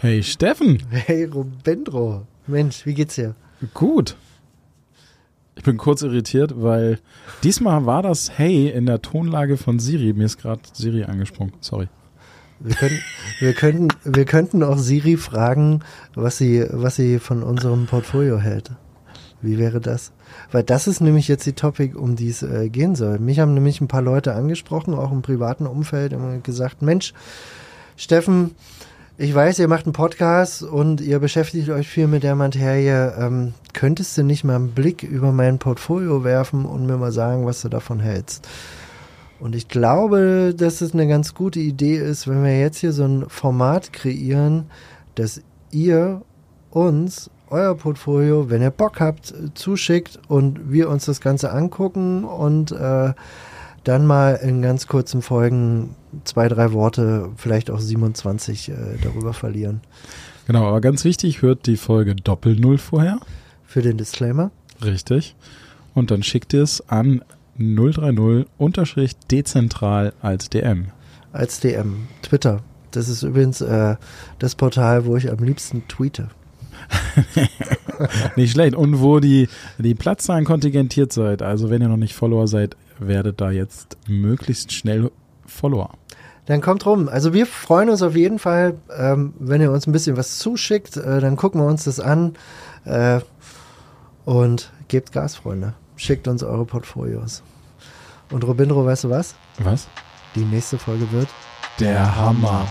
Hey Steffen, hey Robendro. Mensch, wie geht's dir? gut. Ich bin kurz irritiert, weil diesmal war das Hey in der Tonlage von Siri. Mir ist gerade Siri angesprungen. Sorry. Wir, können, wir, könnten, wir könnten auch Siri fragen, was sie, was sie von unserem Portfolio hält. Wie wäre das? Weil das ist nämlich jetzt die Topic, um die es äh, gehen soll. Mich haben nämlich ein paar Leute angesprochen, auch im privaten Umfeld, und gesagt, Mensch, Steffen, ich weiß, ihr macht einen Podcast und ihr beschäftigt euch viel mit der Materie. Ähm, könntest du nicht mal einen Blick über mein Portfolio werfen und mir mal sagen, was du davon hältst? Und ich glaube, dass es eine ganz gute Idee ist, wenn wir jetzt hier so ein Format kreieren, dass ihr uns euer Portfolio, wenn ihr Bock habt, zuschickt und wir uns das Ganze angucken und äh, dann mal in ganz kurzen Folgen zwei, drei Worte, vielleicht auch 27 äh, darüber verlieren. Genau, aber ganz wichtig, hört die Folge Doppel-Null vorher. Für den Disclaimer. Richtig. Und dann schickt ihr es an 030-dezentral als DM. Als DM. Twitter. Das ist übrigens äh, das Portal, wo ich am liebsten tweete. Nicht schlecht. Und wo die, die Platzzahlen kontingentiert seid, also wenn ihr noch nicht Follower seid, werdet da jetzt möglichst schnell Follower. Dann kommt rum. Also wir freuen uns auf jeden Fall, ähm, wenn ihr uns ein bisschen was zuschickt, äh, dann gucken wir uns das an äh, und gebt Gas, Freunde. Schickt uns eure Portfolios. Und Robindro, weißt du was? Was? Die nächste Folge wird Der Hammer.